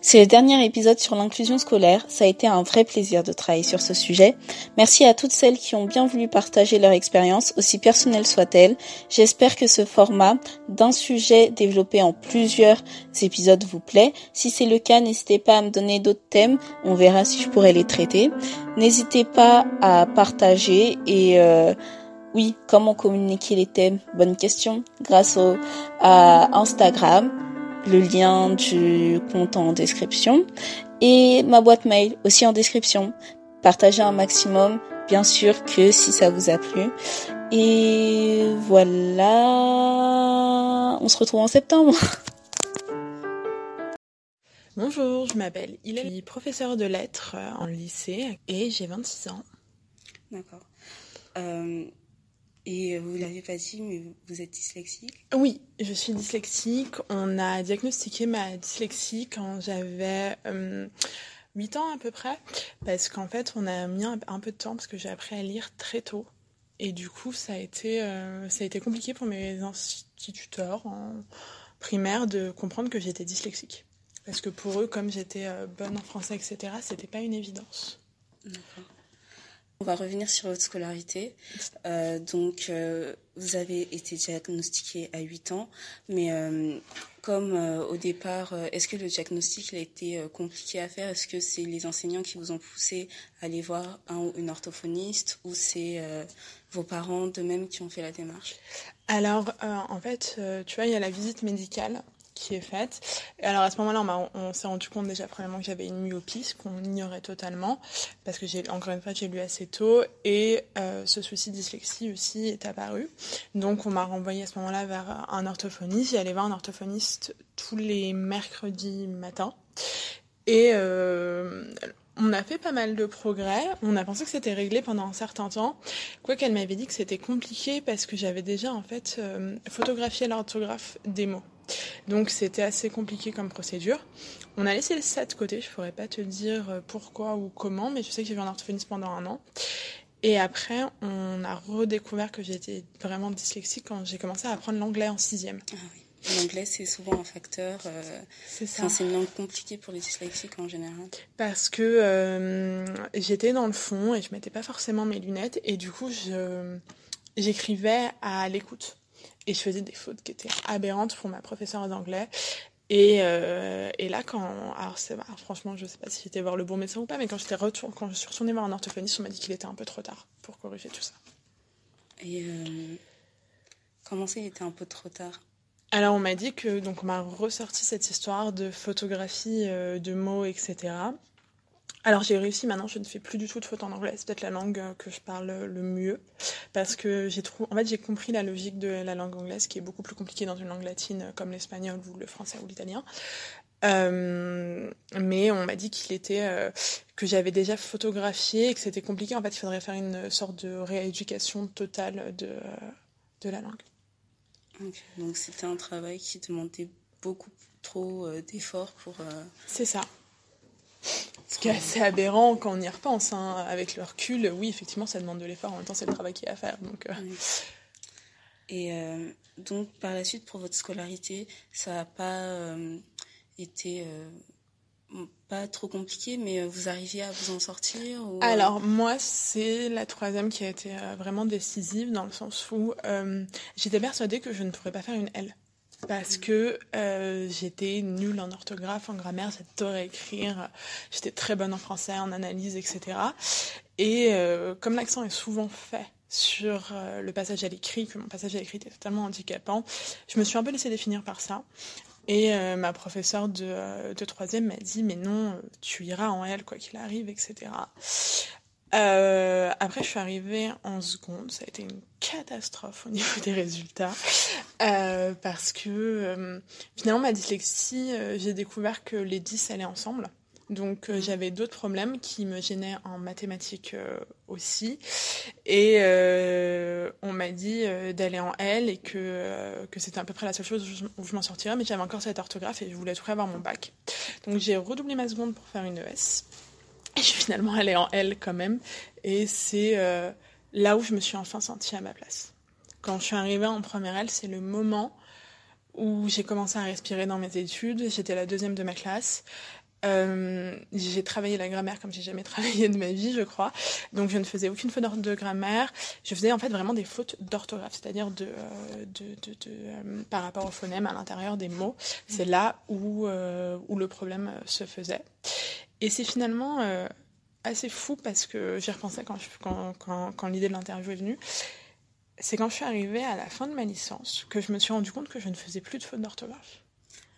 C'est le dernier épisode sur l'inclusion scolaire. Ça a été un vrai plaisir de travailler sur ce sujet. Merci à toutes celles qui ont bien voulu partager leur expérience, aussi personnelle soit-elle. J'espère que ce format d'un sujet développé en plusieurs épisodes vous plaît. Si c'est le cas, n'hésitez pas à me donner d'autres thèmes. On verra si je pourrais les traiter. N'hésitez pas à partager et euh, oui, comment communiquer les thèmes Bonne question. Grâce au, à Instagram le lien du compte en description et ma boîte mail aussi en description. Partagez un maximum, bien sûr que si ça vous a plu. Et voilà, on se retrouve en septembre. Bonjour, je m'appelle Hilary, je suis professeure de lettres en lycée et j'ai 26 ans. D'accord. Euh, et vous l'avez pas dit, mais vous êtes dyslexique Oui, je suis dyslexique. On a diagnostiqué ma dyslexie quand j'avais euh, 8 ans à peu près, parce qu'en fait, on a mis un, peu de temps parce que j'ai appris à lire très tôt. Et du coup, ça a été, euh, ça a été compliqué pour mes instituteurs en primaire de comprendre que j'étais dyslexique. Parce que pour eux, comme j'étais euh, bonne en français, etc., c'était pas une évidence. D'accord. On va revenir sur votre scolarité. Euh, donc, euh, vous avez été diagnostiqué à 8 ans, mais euh, comme au départ, est-ce que le diagnostic a été compliqué à faire? Est-ce que c'est les enseignants qui vous ont poussé à aller voir un ou une orthophoniste ou c'est vos parents d'eux-mêmes qui ont fait la démarche? Alors, en fait, tu vois, il y a la visite médicale qui est faite. Alors à ce moment-là, on, on s'est rendu compte déjà premièrement que j'avais une myopie, ce qu'on ignorait totalement, parce que j'ai encore une fois j'ai lu assez tôt, et euh, ce souci de dyslexie aussi est apparu. Donc on m'a renvoyé à ce moment-là vers un orthophoniste. J'allais voir un orthophoniste tous les mercredis matin. Et euh, on a fait pas mal de progrès. On a pensé que c'était réglé pendant un certain temps. Quoi qu'elle m'avait dit que c'était compliqué parce que j'avais déjà en fait euh, photographié l'orthographe des mots. Donc c'était assez compliqué comme procédure. On a laissé ça de côté, je pourrais pas te dire euh, pourquoi ou comment, mais je sais que j'ai vu un orthophoniste pendant un an. Et après, on a redécouvert que j'étais vraiment dyslexique quand j'ai commencé à apprendre l'anglais en sixième. Ah oui. L'anglais, c'est souvent un facteur. Euh, c'est ça. C'est une langue compliquée pour les dyslexiques en général. Parce que euh, j'étais dans le fond et je mettais pas forcément mes lunettes et du coup, je j'écrivais à l'écoute et je faisais des fautes qui étaient aberrantes pour ma professeure d'anglais. Et, euh, et là, quand. Alors, c'est, franchement, je sais pas si j'étais voir le bon médecin ou pas, mais quand, j'étais retour, quand je suis retournée voir un orthophoniste, on m'a dit qu'il était un peu trop tard pour corriger tout ça. Et euh, comment ça, il était un peu trop tard? Alors, on m'a dit que. Donc, on m'a ressorti cette histoire de photographie, euh, de mots, etc. Alors j'ai réussi maintenant, je ne fais plus du tout de fautes en anglais, c'est peut-être la langue euh, que je parle le mieux parce que j'ai trouvé en fait j'ai compris la logique de la langue anglaise qui est beaucoup plus compliquée dans une langue latine euh, comme l'espagnol ou le français ou l'italien. Euh, mais on m'a dit qu'il était euh, que j'avais déjà photographié et que c'était compliqué. En fait, il faudrait faire une sorte de rééducation totale de de la langue. Okay. Donc c'était un travail qui demandait beaucoup trop euh, d'efforts pour. C'est ça. Ce qui est assez aberrant quand on y repense. Hein. Avec le recul, oui, effectivement, ça demande de l'effort. En même temps, c'est le travail qu'il y a à faire. Donc, euh... oui. Et euh, donc, par la suite, pour votre scolarité, ça n'a pas euh, été pas trop compliqué, mais vous arriviez à vous en sortir ou... Alors, moi, c'est la troisième qui a été vraiment décisive, dans le sens où j'étais persuadée que je ne pourrais pas faire une L parce que euh, j'étais nulle en orthographe, en grammaire, j'adorais écrire, j'étais très bonne en français, en analyse, etc. Et euh, comme l'accent est souvent fait sur euh, le passage à l'écrit, que mon passage à l'écrit était totalement handicapant, je me suis un peu laissée définir par ça. Et ma professeure de, de troisième m'a dit, mais non, tu iras en L, quoi qu'il arrive, etc. Euh, après, je suis arrivée en seconde. Ça a été une catastrophe au niveau des résultats. Euh, parce que euh, finalement, ma dyslexie, j'ai découvert que les 10 allaient ensemble. Donc euh, j'avais d'autres problèmes qui me gênaient en mathématiques aussi. Et on m'a dit d'aller en L et que, que c'était à peu près la seule chose où je, où je m'en sortirais. Mais j'avais encore cette orthographe et je voulais tout avoir mon bac. Donc j'ai redoublé ma seconde pour faire une ES. Et finalement allée en L quand même. Et c'est euh, là où je me suis enfin sentie à ma place. Quand je suis arrivée en première L, c'est le moment où j'ai commencé à respirer dans mes études. J'étais la deuxième de ma classe. Euh, j'ai travaillé la grammaire comme j'ai jamais travaillé de ma vie, je crois. Donc je ne faisais aucune faute de grammaire. Je faisais en fait vraiment des fautes d'orthographe, c'est-à-dire de euh, par rapport au phonème à l'intérieur des mots. C'est là où, où le problème se faisait. Et c'est finalement assez fou parce que j'y repensais quand, quand, quand, quand l'idée de l'interview est venue. C'est quand je suis arrivée à la fin de ma licence que je me suis rendu compte que je ne faisais plus de fautes d'orthographe.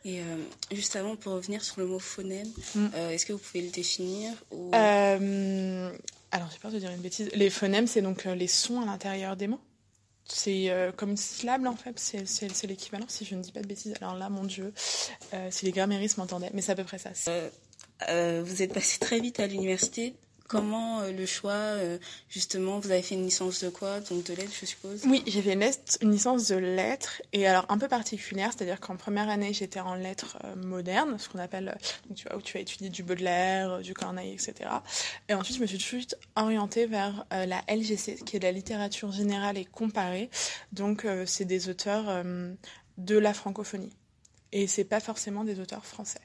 Et euh, juste avant, pour revenir sur le mot phonème, mm. euh, est-ce que vous pouvez le définir ou... euh, Alors, j'ai peur de dire une bêtise. Les phonèmes, c'est donc euh, les sons à l'intérieur des mots. C'est comme une syllabe, en fait. C'est l'équivalent, si je ne dis pas de bêtises. Alors là, mon Dieu, si les grammaristes m'entendaient. Mais c'est à peu près ça. Vous êtes passé très vite à l'université. Comment euh, le choix, euh, justement, vous avez fait une licence de quoi Donc de lettres, je suppose? Oui, j'ai fait une, licence de lettres, et alors un peu particulière, c'est-à-dire qu'en première année, j'étais en lettres euh, modernes, ce qu'on appelle, donc, tu vois, où tu vas étudier du Baudelaire, du Corneille, etc. Et ensuite, je me suis tout de suite orientée vers la LGC, qui est la littérature générale et comparée. Donc, c'est des auteurs de la francophonie et c'est pas forcément des auteurs français.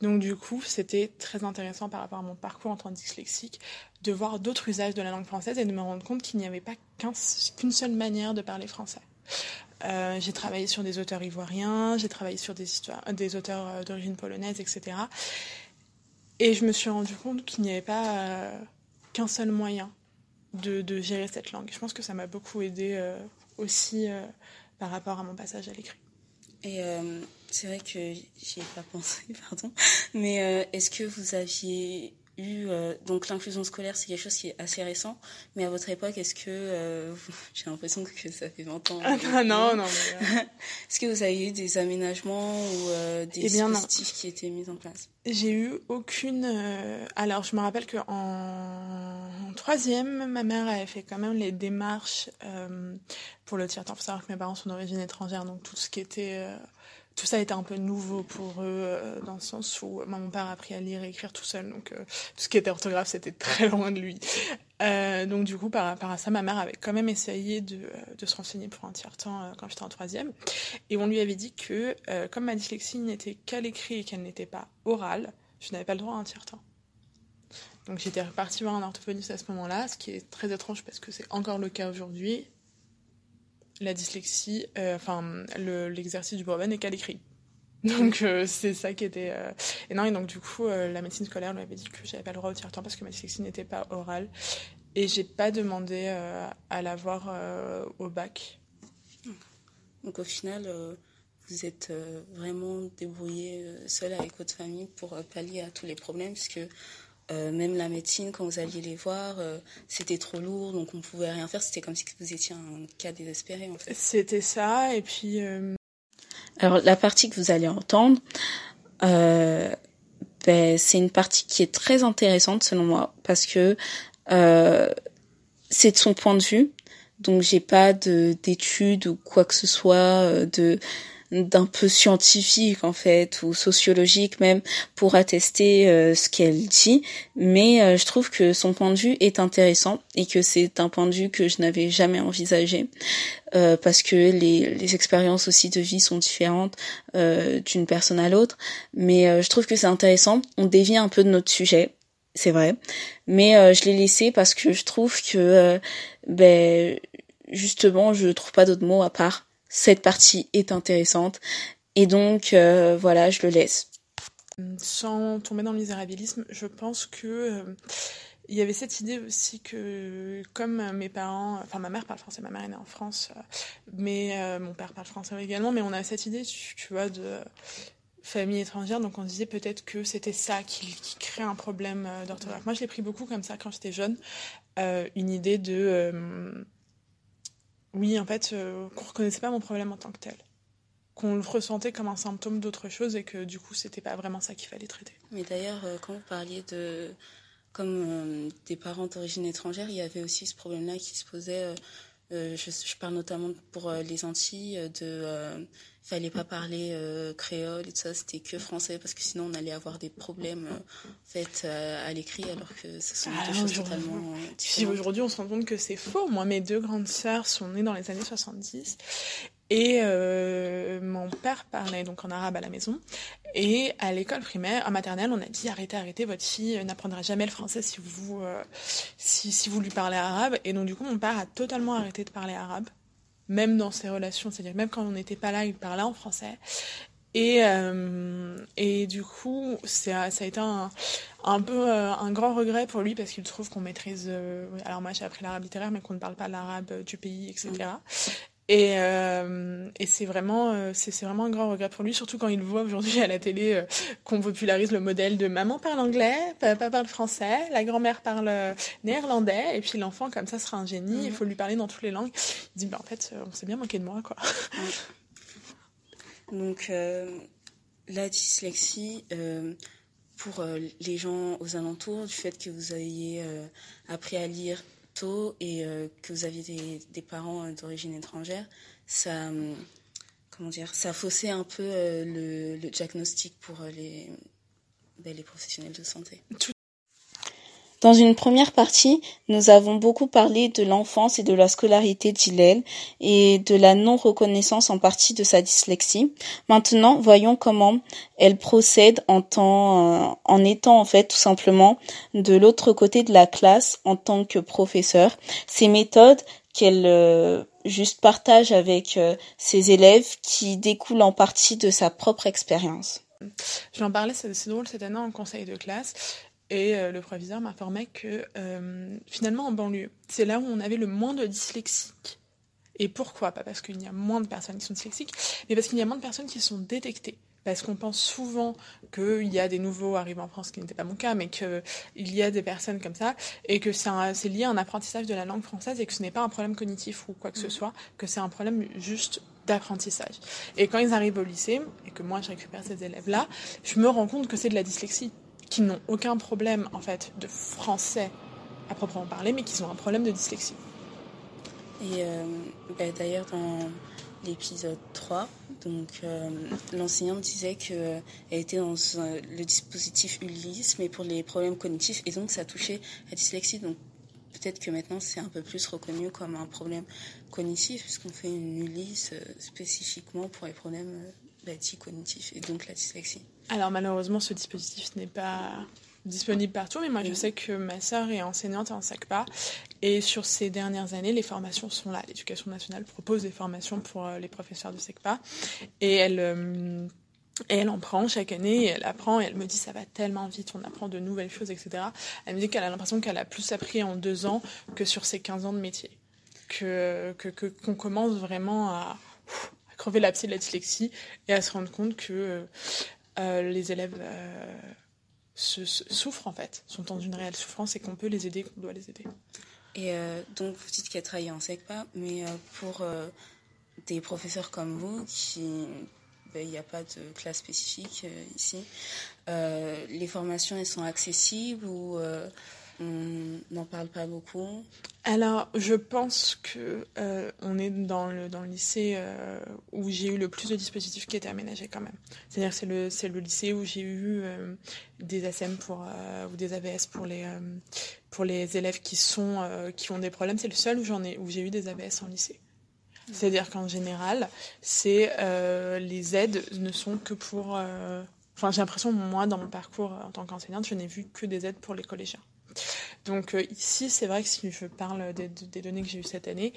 Donc du coup, c'était très intéressant par rapport à mon parcours en tant que dyslexique de voir d'autres usages de la langue française et de me rendre compte qu'il n'y avait pas qu'une seule manière de parler français. Euh, j'ai travaillé sur des auteurs ivoiriens, j'ai travaillé sur des, des auteurs euh, d'origine polonaise, etc. Et je me suis rendu compte qu'il n'y avait pas euh, qu'un seul moyen de, gérer cette langue. Je pense que ça m'a beaucoup aidé euh, aussi euh, par rapport à mon passage à l'écrit. Et euh, c'est vrai que j'y ai pas pensé, pardon. Mais euh, est-ce que vous aviez eu euh, donc l'inclusion scolaire, c'est quelque chose qui est assez récent. Mais à votre époque, est-ce que euh, j'ai l'impression que ça fait 20 ans Ah non, non. est-ce que vous avez eu des aménagements ou des eh dispositifs qui étaient mis en place? J'ai eu aucune. Alors, je me rappelle que en... troisième, ma mère avait fait quand même les démarches pour le tiers-temps. Il faut savoir que mes parents sont d'origine étrangère, donc tout ce qui était tout ça était un peu nouveau pour eux euh, dans le sens où mon père a appris à lire et écrire tout seul donc euh, tout ce qui était orthographe c'était très loin de lui. Euh, donc du coup par rapport à ça ma mère avait quand même essayé de, de se renseigner pour un tiers temps quand j'étais en troisième. Et on lui avait dit que comme ma dyslexie n'était qu'à l'écrit et qu'elle n'était pas orale je n'avais pas le droit à un tiers temps. Donc j'étais repartie voir un orthophoniste à ce moment-là ce qui est très étrange parce que c'est encore le cas aujourd'hui la dyslexie, euh, enfin l'exercice du brevet n'est qu'à l'écrit. Donc euh, c'est ça qui était euh... et non et donc du coup euh, la médecine scolaire lui avait dit que j'avais pas le droit au tiers-temps parce que ma dyslexie n'était pas orale et j'ai pas demandé à l'avoir au bac. Donc au final vous êtes vraiment débrouillé seul avec votre famille pour pallier à tous les problèmes puisque euh, même la médecine, quand vous alliez les voir, euh, c'était trop lourd, donc on pouvait rien faire. C'était comme si vous étiez un cas désespéré, en fait. C'était ça, et puis. Euh... Alors, la partie que vous allez entendre, euh, ben, c'est une partie qui est très intéressante, selon moi, parce que c'est de son point de vue. Donc, j'ai pas d'études ou quoi que ce soit de d'un peu scientifique en fait ou sociologique même pour attester euh, ce qu'elle dit. Mais euh, je trouve que son point de vue est intéressant et que c'est un point de vue que je n'avais jamais envisagé euh, parce que les, les expériences aussi de vie sont différentes d'une personne à l'autre. Mais je trouve que c'est intéressant. On dévie un peu de notre sujet c'est vrai. Mais je l'ai laissé parce que je trouve que ben justement je trouve pas d'autres mots à part cette partie est intéressante. Et donc, euh, voilà, je le laisse. Sans tomber dans le misérabilisme, je pense que euh, il y avait cette idée aussi que, comme mes parents, enfin ma mère parle français, ma mère est née en France, euh, mais mon père parle français également, mais on a cette idée, tu, vois, de famille étrangère, donc on disait peut-être que c'était ça qui, qui crée un problème d'orthographe. Moi, je l'ai pris beaucoup comme ça quand j'étais jeune, une idée de oui, en fait, euh, qu'on reconnaissait pas mon problème en tant que tel. Qu'on le ressentait comme un symptôme d'autre chose et que du coup, c'était pas vraiment ça qu'il fallait traiter. Mais d'ailleurs, euh, quand vous parliez de. Comme euh, des parents d'origine étrangère, il y avait aussi ce problème-là qui se posait. Euh, euh, je, je, parle notamment pour euh, les Antilles de fallait pas parler euh, créole et tout ça, c'était que français parce que sinon on allait avoir des problèmes euh, fait euh, à l'écrit alors que ce sont ah, deux choses totalement différentes. Aujourd'hui, on se rend compte que c'est faux. Moi, mes deux grandes sœurs sont nées dans les années 70 Et euh, mon père parlait donc en arabe à la maison. Et à l'école primaire, en maternelle, on a dit arrêtez, arrêtez, votre fille n'apprendra jamais le français si vous, euh, si, vous lui parlez arabe. Et donc du coup, mon père a totalement arrêté de parler arabe, même dans ses relations, c'est-à-dire même quand on n'était pas là, il parlait en français. Et, euh, et du coup, ça a été un, un peu un grand regret pour lui parce qu'il trouve qu'on maîtrise. Alors moi, j'ai appris l'arabe littéraire, mais qu'on ne parle pas l'arabe du pays, etc. Et, euh, et c'est vraiment, euh, c'est vraiment un grand regret pour lui, surtout quand il voit aujourd'hui à la télé euh, qu'on popularise le modèle de maman parle anglais, papa parle français, la grand-mère parle néerlandais, et puis l'enfant comme ça sera un génie, il Mhm. faut lui parler dans toutes les langues. Il dit, bah, en fait, on s'est bien moqué de moi, quoi. Donc, euh, la dyslexie, pour les gens aux alentours, du fait que vous ayez appris à lire tôt et euh, que vous aviez des, parents euh, d'origine étrangère, ça, hum, comment dire, ça faussait un peu euh, le, diagnostic pour ben, les professionnels de santé. Dans une première partie, nous avons beaucoup parlé de l'enfance et de la scolarité d'Hilel et de la non-reconnaissance en partie de sa dyslexie. Maintenant, voyons comment elle procède en temps, euh, en étant en fait tout simplement de l'autre côté de la classe en tant que professeur. Ces méthodes qu'elle euh, juste partage avec euh, ses élèves qui découlent en partie de sa propre expérience. J'en parlais, c'est drôle, cette année en conseil de classe. Et euh, le proviseur m'informait que euh, finalement en banlieue, c'est là où on avait le moins de dyslexiques. Et pourquoi? Pas parce qu'il y a moins de personnes qui sont dyslexiques, mais parce qu'il y a moins de personnes qui sont détectées. Parce qu'on pense souvent qu'il y a des nouveaux arrivants en France, ce qui n'était pas mon cas, mais qu'il y a des personnes comme ça, et que c'est lié à un apprentissage de la langue française et que ce n'est pas un problème cognitif ou quoi que ce soit, que c'est un problème juste d'apprentissage. Et quand ils arrivent au lycée, et que moi je récupère ces élèves-là, je me rends compte que c'est de la dyslexie, qui n'ont aucun problème en fait de français à proprement parler, mais qui ont un problème de dyslexie. Et euh, bah, d'ailleurs, dans l'épisode 3, donc euh, l'enseignante disait qu'elle était dans euh, le dispositif Ulysse, mais pour les problèmes cognitifs, et donc ça touchait la dyslexie. Donc peut-être que maintenant c'est un peu plus reconnu comme un problème cognitif, puisqu'on fait une Ulysse euh, spécifiquement pour les problèmes dits cognitifs, et donc la dyslexie. Alors malheureusement, ce dispositif n'est pas disponible partout, mais moi je sais que ma sœur est enseignante en SACPA, et sur ces dernières années, les formations sont là. L'éducation nationale propose des formations pour euh, les professeurs de SECPA, et elle... euh, et elle en prend chaque année, et elle apprend, et elle me dit ça va tellement vite, on apprend de nouvelles choses, etc. Elle me dit qu'elle a l'impression qu'elle a plus appris en deux ans que sur ses 15 ans de métier. Que, que, que- qu'on commence vraiment à crever l'abcès de la dyslexie et à se rendre compte que euh, euh, les élèves euh, souffrent en fait, sont dans une réelle souffrance et qu'on peut les aider, qu'on doit les aider. Et donc, vous dites qu'elle travaille en SECPA, mais pour des professeurs comme vous, ben, il n'y a pas de classe spécifique ici, les formations, elles sont accessibles ou on n'en parle pas beaucoup Alors, je pense que euh, on est dans le, dans le lycée euh, où j'ai eu le plus de dispositifs qui étaient aménagés quand même. C'est-à-dire c'est le, c'est le lycée où j'ai eu euh, des ASM pour, ou des AVS pour les, pour les élèves qui, sont, qui ont des problèmes. C'est le seul où, j'en ai, où j'ai eu des AVS en lycée. C'est-à-dire qu'en général, c'est les aides ne sont que pour... Enfin, j'ai l'impression, moi, dans mon parcours en tant qu'enseignante, je n'ai vu que des aides pour les collégiens. Donc euh, ici, c'est vrai que si je parle des, des données que j'ai eues cette année,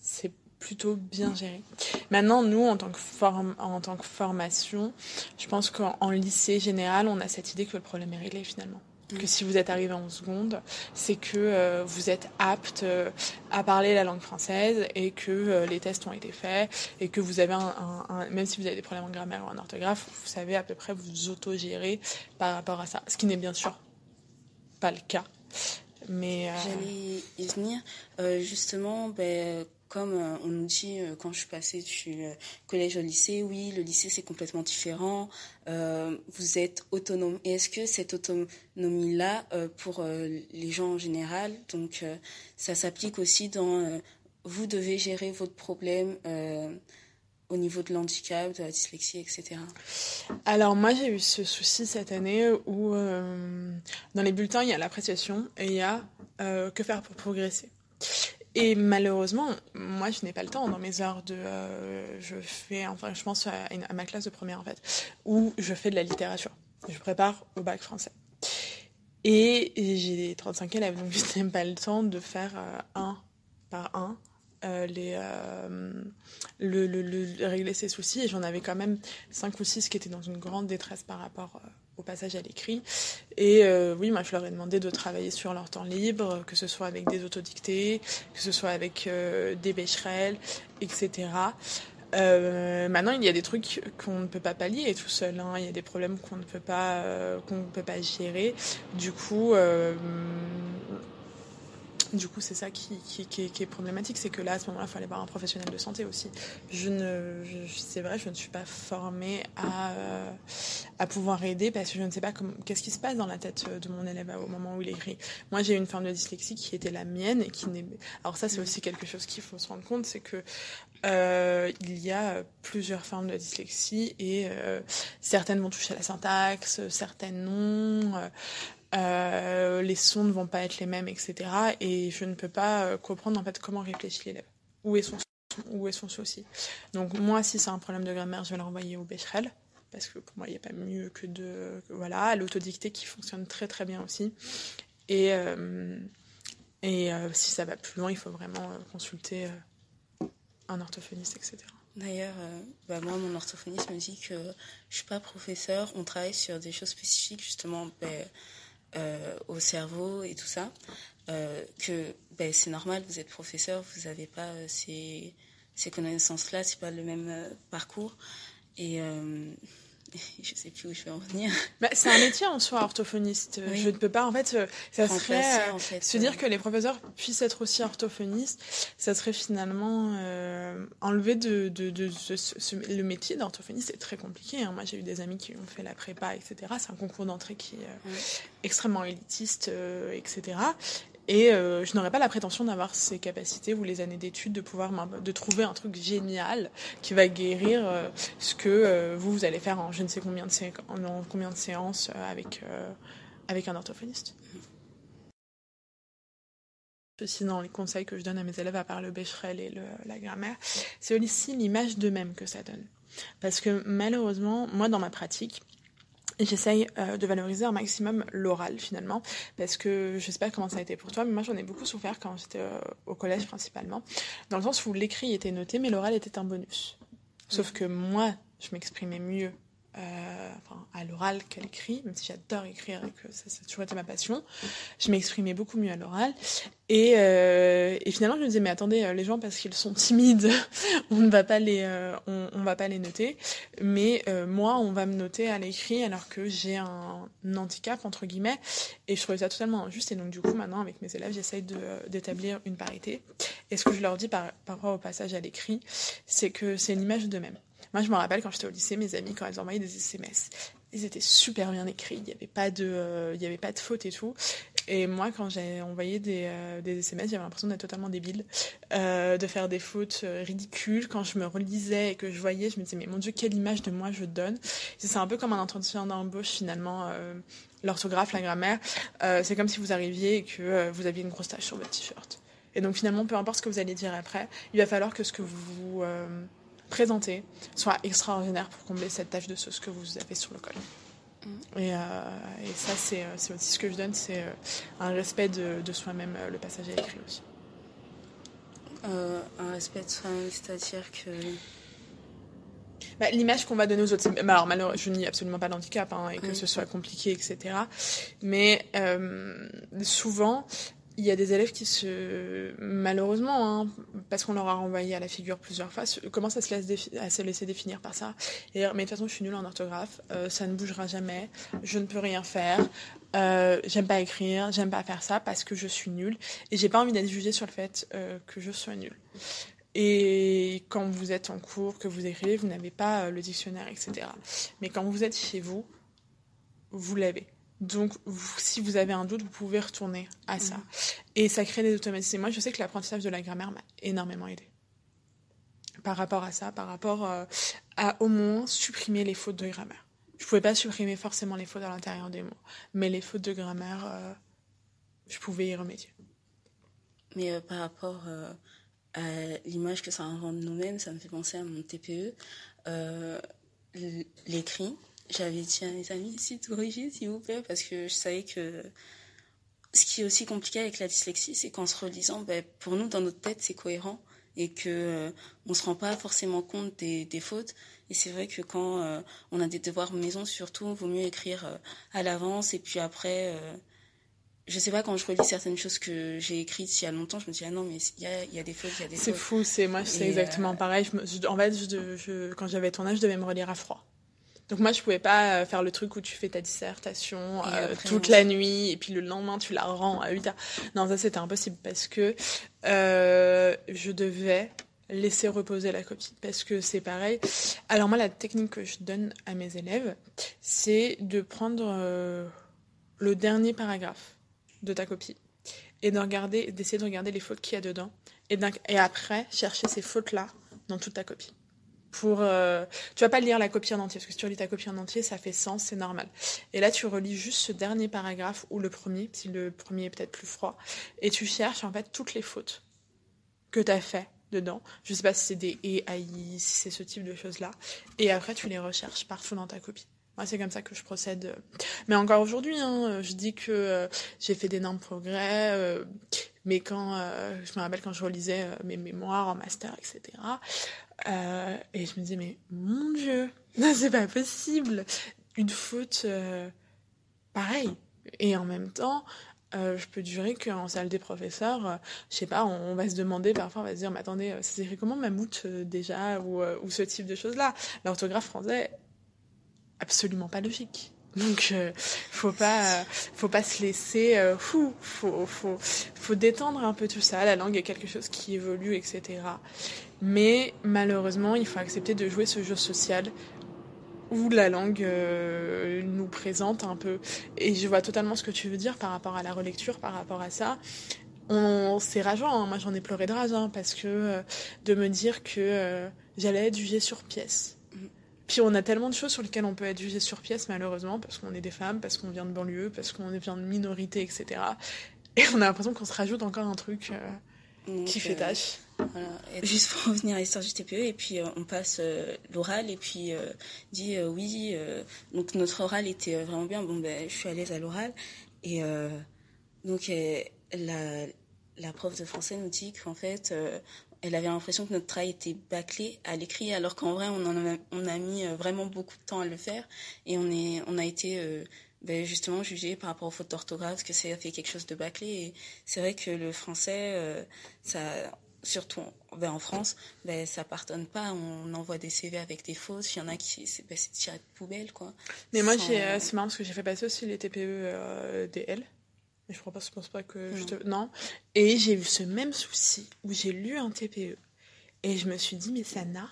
c'est plutôt bien géré. Maintenant, nous, en tant que, form- en tant que formation, je pense qu'en en lycée général, on a cette idée que le problème est réglé finalement. Que si vous êtes arrivé en seconde, c'est que euh, vous êtes apte euh, à parler la langue française et que euh, les tests ont été faits et que vous avez un, un- un- même si vous avez des problèmes en grammaire ou en orthographe, vous savez à peu près vous autogérer par rapport à ça. Ce qui n'est bien sûr pas le cas. Mais euh, J'allais y venir. Euh, justement, ben, comme euh, on nous dit quand je suis passée du collège au lycée, oui, le lycée c'est complètement différent. Vous êtes autonome. Et est-ce que cette autonomie-là, pour les gens en général, donc ça s'applique aussi dans vous devez gérer votre problème au niveau de l'handicap, de la dyslexie, etc. Alors moi j'ai eu ce souci cette année où euh, dans les bulletins il y a l'appréciation et il y a euh, que faire pour progresser. Et malheureusement, moi, je n'ai pas le temps dans mes heures de. Euh, je fais, enfin, je pense à, ma classe de première en fait, où je fais de la littérature. Je prépare au bac français. Et j'ai 35 élèves, donc je n'ai pas le temps de faire un par un euh, les, le, le, régler ses soucis. Et j'en avais quand même cinq ou six qui étaient dans une grande détresse par rapport au passage à l'écrit. Et euh, oui, moi, je leur ai demandé de travailler sur leur temps libre, que ce soit avec des autodictés, que ce soit avec euh, des bécherelles, etc. Euh, maintenant, il y a des trucs qu'on ne peut pas pallier tout seul. Hein. Il y a des problèmes qu'on ne peut pas qu'on ne peut pas gérer. Du coup, du coup, c'est ça qui, qui, est problématique, c'est que là, à ce moment-là, il fallait voir un professionnel de santé aussi. Je ne, c'est vrai, je ne suis pas formée à, euh, à pouvoir aider parce que je ne sais pas qu'est-ce qui se passe dans la tête de mon élève au moment où il écrit. Moi, j'ai une forme de dyslexie qui était la mienne et qui n'est. Alors ça, c'est aussi quelque chose qu'il faut se rendre compte, c'est que euh, il y a plusieurs formes de dyslexie et euh, certaines vont toucher à la syntaxe, certaines non. Euh, les sons ne vont pas être les mêmes, etc. Et je ne peux pas euh, comprendre en fait comment réfléchit l'élève. Où est son où est son souci. Donc moi, si c'est un problème de grammaire, je vais le renvoyer au Becherel parce que pour moi, il n'y a pas mieux que de voilà l'autodicté qui fonctionne très très bien aussi. Et euh, et si ça va plus loin, il faut vraiment consulter un orthophoniste, etc. D'ailleurs, bah, moi, mon orthophoniste me dit que je suis pas professeur. On travaille sur des choses spécifiques, justement. Ben, au cerveau et tout ça, euh, que ben, c'est normal, vous êtes professeur, vous n'avez pas euh, ces, ces connaissances-là, c'est pas le même parcours. Et je sais plus où je vais en venir. Bah, c'est un métier en soi, orthophoniste. Je ne peux pas, en fait, ça serait se dire que les professeurs puissent être aussi orthophonistes, ça serait finalement enlever de, de, de, le métier d'orthophoniste. C'est très compliqué. Hein. Moi, j'ai eu des amis qui ont fait la prépa, etc. C'est un concours d'entrée qui est extrêmement élitiste, etc. Et euh, je n'aurais pas la prétention d'avoir ces capacités ou les années d'études de pouvoir de trouver un truc génial qui va guérir euh, ce que euh, vous vous allez faire en je ne sais combien de, en, combien de séances avec avec un orthophoniste. Sinon, les conseils que je donne à mes élèves, à part le bécherel et la grammaire, c'est aussi l'image d'eux-mêmes que ça donne. Parce que malheureusement, moi, dans ma pratique, j'essaye euh, de valoriser un maximum l'oral finalement parce que je sais pas comment ça a été pour toi mais moi j'en ai beaucoup souffert quand j'étais euh, au collège principalement. Dans le sens où l'écrit était noté mais l'oral était un bonus. Sauf que moi je m'exprimais mieux euh, enfin, à l'oral qu'à l'écrit, même si j'adore écrire et que ça, a toujours été ma passion. Je m'exprimais beaucoup mieux à l'oral. Et, euh, finalement, je me disais, mais attendez, euh, les gens, parce qu'ils sont timides, on ne va pas les, on, on, va pas les noter. Mais moi, on va me noter à l'écrit alors que j'ai un, handicap, entre guillemets. Et je trouvais ça totalement injuste. Et donc, du coup, maintenant, avec mes élèves, j'essaye d'établir une parité. Et ce que je leur dis par, par rapport au passage à l'écrit, c'est que c'est une image d'eux-mêmes. Moi, je me rappelle quand j'étais au lycée, mes amis, quand elles envoyaient des SMS, ils étaient super bien écrits. Il n'y avait pas de, euh, avait pas de faute et tout. Et moi, quand j'ai envoyé des, euh, des SMS, j'avais l'impression d'être totalement débile, euh, de faire des fautes ridicules. Quand je me relisais et que je voyais, je me disais, mais mon Dieu, quelle image de moi je donne. C'est un peu comme un entretien d'embauche finalement. L'orthographe, la grammaire, c'est comme si vous arriviez et que vous aviez une grosse tache sur votre t-shirt. Et donc finalement, peu importe ce que vous allez dire après, il va falloir que ce que vous présenter soit extraordinaire pour combler cette tâche de sauce que vous avez sur le col. Mm. Et, euh, et, ça, c'est, euh, c'est aussi ce que je donne, c'est euh, un respect de, de soi-même, le passage à l'écrit aussi. un respect de soi-même, c'est-à-dire que... Bah, l'image qu'on va donner aux autres, bah, alors malheureusement, je nie absolument pas l'handicap hein, et que ce soit compliqué, etc. Mais souvent, il y a des élèves qui se, malheureusement, hein, parce qu'on leur a renvoyé à la figure plusieurs fois, commencent à se, laisser, définir par ça. Et, mais de toute façon, je suis nulle en orthographe, euh, ça ne bougera jamais, je ne peux rien faire, euh, j'aime pas écrire, j'aime pas faire ça parce que je suis nulle. Et j'ai pas envie d'être jugée sur le fait euh, que je sois nulle. Et quand vous êtes en cours, que vous écrivez, vous n'avez pas le dictionnaire, etc. Mais quand vous êtes chez vous, vous l'avez. Donc, si vous avez un doute, vous pouvez retourner à ça. Mhm. Et ça crée des automatismes. Moi, je sais que l'apprentissage de la grammaire m'a énormément aidé. Par rapport à ça, par rapport euh, à au moins supprimer les fautes de grammaire. Je pouvais pas supprimer forcément les fautes à l'intérieur des mots, mais les fautes de grammaire, euh, je pouvais y remédier. Mais par rapport à l'image que ça rend de nous-mêmes, ça me fait penser à mon TPE. L'écrit, j'avais dit à mes amis, si tout corriger, s'il vous plaît, parce que je savais que ce qui est aussi compliqué avec la dyslexie, c'est qu'en se relisant, ben, pour nous, dans notre tête, c'est cohérent et que euh, on se rend pas forcément compte des, des fautes. Et c'est vrai que quand euh, on a des devoirs maison, surtout, il vaut mieux écrire euh, à l'avance et puis après. je sais pas quand je relis certaines choses que j'ai écrites il y a longtemps, je me dis ah non mais il y a, y a des fautes, il y a des C'est fou, c'est moi c'est exactement pareil. Je en fait, je, quand j'avais ton âge, je devais me relire à froid. Donc moi, je pouvais pas faire le truc où tu fais ta dissertation toute la nuit et puis le lendemain tu la rends à 8 heures. Non, ça c'était impossible parce que euh, je devais laisser reposer la copie parce que c'est pareil. Alors moi, la technique que je donne à mes élèves, c'est de prendre euh, le dernier paragraphe de ta copie et de regarder, d'essayer de regarder les fautes qu'il y a dedans et, et après chercher ces fautes là dans toute ta copie pour euh, tu vas pas lire la copie en entier parce que si tu relis ta copie en entier ça fait sens c'est normal et là tu relis juste ce dernier paragraphe ou le premier si le premier est peut-être plus froid et tu cherches en fait toutes les fautes que tu as fait dedans je sais pas si c'est des et si c'est ce type de choses là et après tu les recherches partout dans ta copie moi, c'est comme ça que je procède. Mais encore aujourd'hui, hein, je dis que euh, j'ai fait d'énormes progrès. Euh, mais quand, je me rappelle quand je relisais mes mémoires en master, etc., euh, et je me disais, mais mon Dieu, c'est pas possible. Une faute euh, pareille. Et en même temps, euh, je peux jurer qu'en salle des professeurs, je sais pas, on, va se demander parfois, on va se dire, mais attendez, c'est écrit comment mammouth déjà ou, ou ce type de choses-là? L'orthographe français, absolument pas logique. Donc, euh, faut pas, faut pas se laisser euh, fou. Faut, faut, faut détendre un peu tout ça. La langue est quelque chose qui évolue, etc. Mais malheureusement, il faut accepter de jouer ce jeu social où la langue euh, nous présente un peu. Et je vois totalement ce que tu veux dire par rapport à la relecture, par rapport à ça. C'est rageant, hein. moi j'en ai pleuré de rage, hein, parce que de me dire que j'allais être jugée sur pièce puis on a tellement de choses sur lesquelles on peut être jugé sur pièce, malheureusement, parce qu'on est des femmes, parce qu'on vient de banlieue, parce qu'on vient de minorité, etc. Et on a l'impression qu'on se rajoute encore un truc euh, qui fait euh, tâche. Juste pour revenir à l'histoire du TPE, et puis euh, on passe l'oral, et puis dit oui, donc notre oral était vraiment bien, bon ben je suis à l'aise à l'oral, et donc la, la prof de français nous dit qu'en fait elle avait l'impression que notre travail était bâclé à l'écrit, alors qu'en vrai, on, en a, on a mis euh, vraiment beaucoup de temps à le faire. Et on, est, on a été euh, ben justement jugé par rapport aux fautes d'orthographe, que ça fait quelque chose de bâclé. Et c'est vrai que le français, euh, ça, surtout ben en France, ben, ça pardonne pas. On envoie des CV avec des fautes. Il y en a qui, c'est ben, tiré de poubelle. Quoi. Mais moi, c'est marrant parce que j'ai fait passer aussi les TPE DL. Mais je crois pas, je pense pas que je te... Non. Et j'ai eu ce même souci où j'ai lu un TPE. Et je me suis dit, mais ça n'a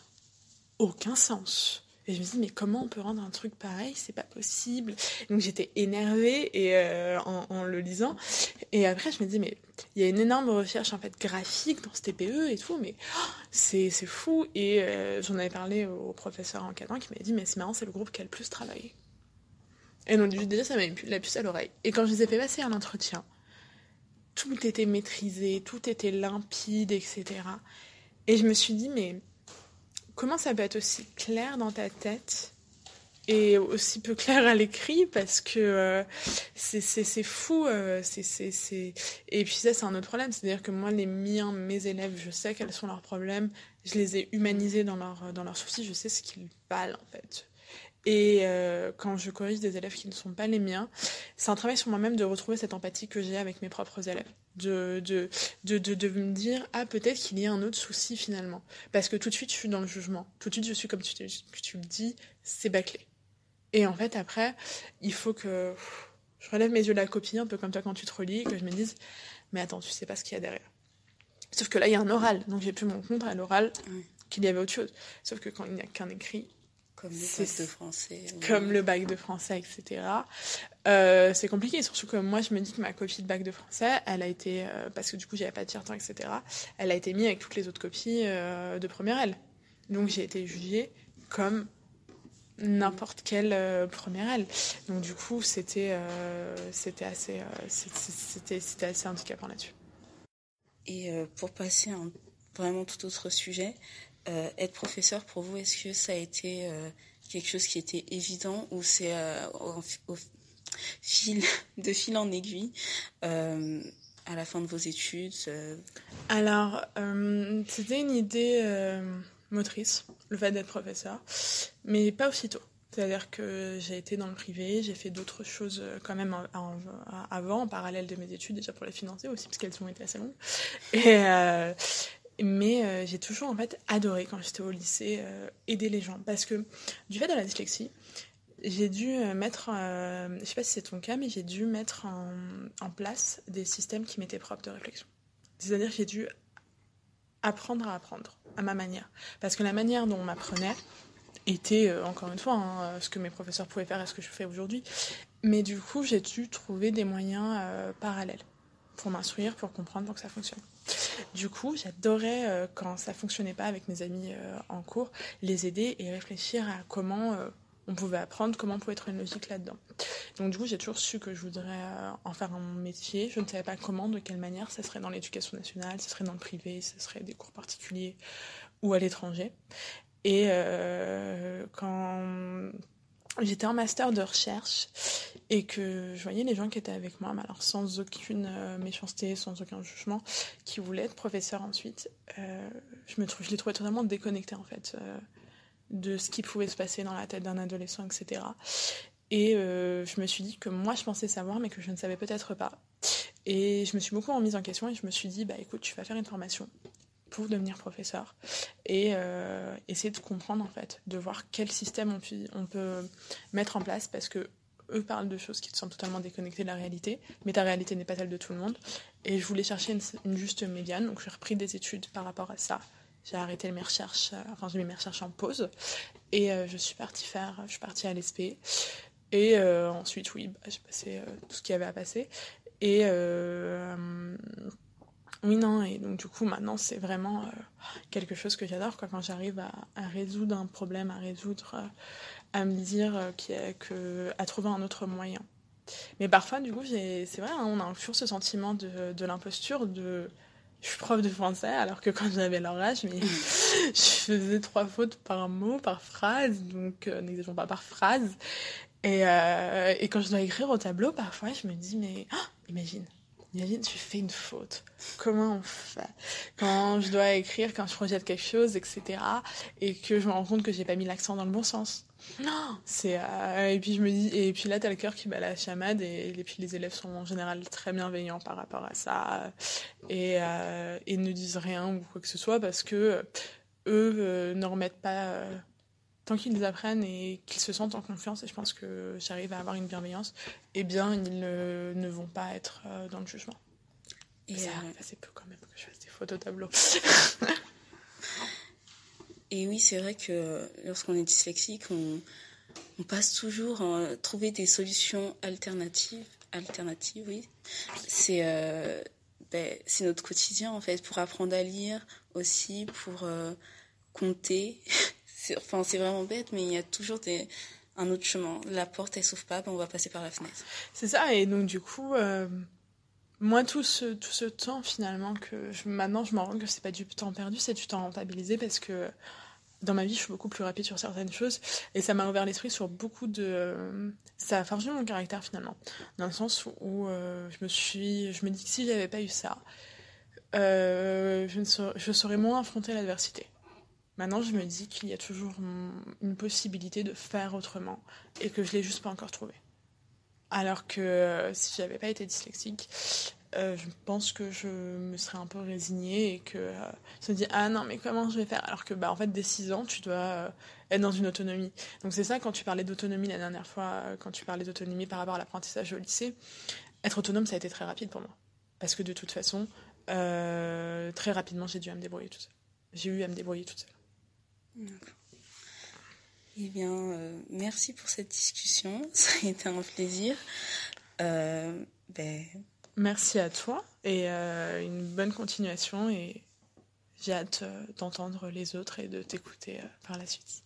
aucun sens. Et je me dis, mais comment on peut rendre un truc pareil? C'est pas possible. Donc j'étais énervée et, euh, en, le lisant. Et après, je me dis, mais il y a une énorme recherche en fait graphique dans ce TPE et tout, mais oh, c'est fou. Et euh, j'en avais parlé au professeur en encadrant qui m'a dit, mais c'est marrant, c'est le groupe qui a le plus travaillé. Et donc, déjà, ça m'a mis la puce à l'oreille. Et quand je les ai fait passer à l'entretien, tout était maîtrisé, tout était limpide, etc. Et je me suis dit, mais comment ça peut être aussi clair dans ta tête et aussi peu clair à l'écrit parce que euh, c'est fou. Euh, c'est Et puis ça, c'est un autre problème. C'est-à-dire que moi, les miens, mes élèves, je sais quels sont leurs problèmes. Je les ai humanisés dans, dans leurs soucis. Je sais ce qu'ils valent, en fait. Et euh, quand je corrige des élèves qui ne sont pas les miens, c'est un travail sur moi-même de retrouver cette empathie que j'ai avec mes propres élèves. De, de, de, de, me dire, ah, peut-être qu'il y a un autre souci finalement. Parce que tout de suite, je suis dans le jugement. Tout de suite, je suis comme tu, tu me dis, c'est bâclé. Et en fait, après, il faut que je relève mes yeux de la copie, un peu comme toi quand tu te relis, que je me dise, mais attends, tu sais pas ce qu'il y a derrière. Sauf que là, il y a un oral, donc j'ai pu me rendre compte à l'oral qu'il y avait autre chose. Sauf que quand il n'y a qu'un écrit, comme le bac de français. Comme le bac de français, etc. Euh, c'est compliqué, surtout que moi, je me dis que ma copie de bac de français, elle a été, euh, parce que du coup, j'avais pas de tiers-temps, etc., elle a été mise avec toutes les autres copies euh, de première L. Donc, j'ai été jugée comme n'importe quelle première L. Donc, du coup, c'était c'était assez, c'était assez handicapant là-dessus. Et pour passer à un vraiment tout autre sujet, être professeur pour vous, est-ce que ça a été quelque chose qui était évident ou c'est au, fil de fil en aiguille à la fin de vos études Alors, c'était une idée motrice, le fait d'être professeur, mais pas aussitôt. C'est-à-dire que j'ai été dans le privé, j'ai fait d'autres choses euh, quand même avant, en parallèle de mes études, déjà pour les financer aussi, parce qu'elles ont été assez longues. Et, euh, mais euh, j'ai toujours en fait adoré quand j'étais au lycée aider les gens, parce que du fait de la dyslexie, j'ai dû mettre, je sais pas si c'est ton cas, mais j'ai dû mettre en, place des systèmes qui m'étaient propres de réflexion. C'est-à-dire j'ai dû apprendre à apprendre à ma manière, parce que la manière dont on m'apprenait était, euh, encore une fois, hein, euh, ce que mes professeurs pouvaient faire et ce que je fais aujourd'hui. Mais du coup, j'ai dû trouver des moyens euh, parallèles pour m'instruire, pour comprendre, pour que ça fonctionne. Du coup, j'adorais, quand ça fonctionnait pas avec mes amis en cours, les aider et réfléchir à comment on pouvait apprendre, comment pouvait être une logique là-dedans. Donc du coup, j'ai toujours su que je voudrais en faire un métier. Je ne savais pas comment, de quelle manière. Ça serait dans l'éducation nationale, ça serait dans le privé, ça serait des cours particuliers ou à l'étranger. Et euh, quand j'étais en master de recherche et que je voyais les gens qui étaient avec moi, alors sans aucune euh, méchanceté, sans aucun jugement, qui voulaient être professeurs ensuite, euh, je, me je les trouvais totalement déconnectés en fait de ce qui pouvait se passer dans la tête d'un adolescent, etc. Et je me suis dit que moi je pensais savoir, mais que je ne savais peut-être pas. Et je me suis beaucoup remise en question et je me suis dit, bah écoute, tu vas faire une formation pour devenir professeur et euh, essayer de comprendre en fait, de voir quel système on, peut, mettre en place parce que eux parlent de choses qui sont totalement déconnectées de la réalité, mais ta réalité n'est pas celle de tout le monde. Et je voulais chercher une, juste médiane, donc j'ai repris des études par rapport à ça. J'ai arrêté mes recherches, euh, enfin j'ai mis mes recherches en pause et euh, je suis partie faire, je suis partie à l'ESP. Et ensuite, oui, bah, j'ai passé tout ce qu'il y avait à passer. Et oui, non, et donc du coup, maintenant, c'est vraiment euh, quelque chose que j'adore, quoi, quand j'arrive à, résoudre un problème, à résoudre, euh, à me dire euh, que, à trouver un autre moyen. Mais parfois, du coup, c'est vrai, hein, on a toujours ce sentiment de, de l'imposture, de je suis prof de français, alors que quand j'avais leur âge, mais je faisais trois fautes par mot, par phrase, donc n'exagérons pas par phrase. Et, et, quand je dois écrire au tableau, parfois, je me dis, mais oh, imagine, Imagine, tu fais une faute. Comment on fait? Quand je dois écrire, quand je projette quelque chose, etc. Et que je me rends compte que j'ai pas mis l'accent dans le bon sens. Non C'est euh, et puis je me dis et puis là t'as le cœur qui bat la chamade et, et, puis les élèves sont en général très bienveillants par rapport à ça et, euh, et ne disent rien ou quoi que ce soit parce que eux euh, ne remettent pas tant qu'ils apprennent et qu'ils se sentent en confiance, et je pense que j'arrive à avoir une bienveillance, eh bien, ils ne, vont pas être euh, dans le jugement. Et ça arrive assez peu quand même que je fasse des photos tableaux. et oui, c'est vrai que lorsqu'on est dyslexique, on, passe toujours à trouver des solutions alternatives. Alternatives, oui. C'est euh, ben, c'est notre quotidien en fait, pour apprendre à lire aussi, pour euh, compter. C'est enfin, vraiment bête, mais il y a toujours un autre chemin. La porte, elle s'ouvre pas, ben on va passer par la fenêtre. C'est ça, et donc du coup, euh, moi, tout ce, tout ce temps, finalement, que maintenant, je me rends compte que c'est pas du temps perdu, c'est du temps rentabilisé parce que dans ma vie, je suis beaucoup plus rapide sur certaines choses et ça m'a ouvert l'esprit sur beaucoup de. Ça a forgé mon caractère finalement, dans le sens où euh, je me suis, je me dis que si j'avais pas eu ça, euh, je, ne saurais, je saurais moins affronter l'adversité. Maintenant, je me dis qu'il y a toujours une possibilité de faire autrement et que je l'ai juste pas encore trouvé. Alors que euh, si j'avais pas été dyslexique, euh, je pense que je me serais un peu résignée et que euh, je me dis ah non mais comment je vais faire? Alors que bah en fait dès 6 ans tu dois être dans une autonomie. Donc c'est ça quand tu parlais d'autonomie la dernière fois, quand tu parlais d'autonomie par rapport à l'apprentissage au lycée, être autonome ça a été très rapide pour moi parce que de toute façon très rapidement j'ai dû me débrouiller toute seule. J'ai eu à me débrouiller toute seule. Eh bien, euh, merci pour cette discussion. Ça a été un plaisir. Euh, ben... Merci à toi et euh, une bonne continuation. Et j'ai hâte d'entendre les autres et de t'écouter par la suite.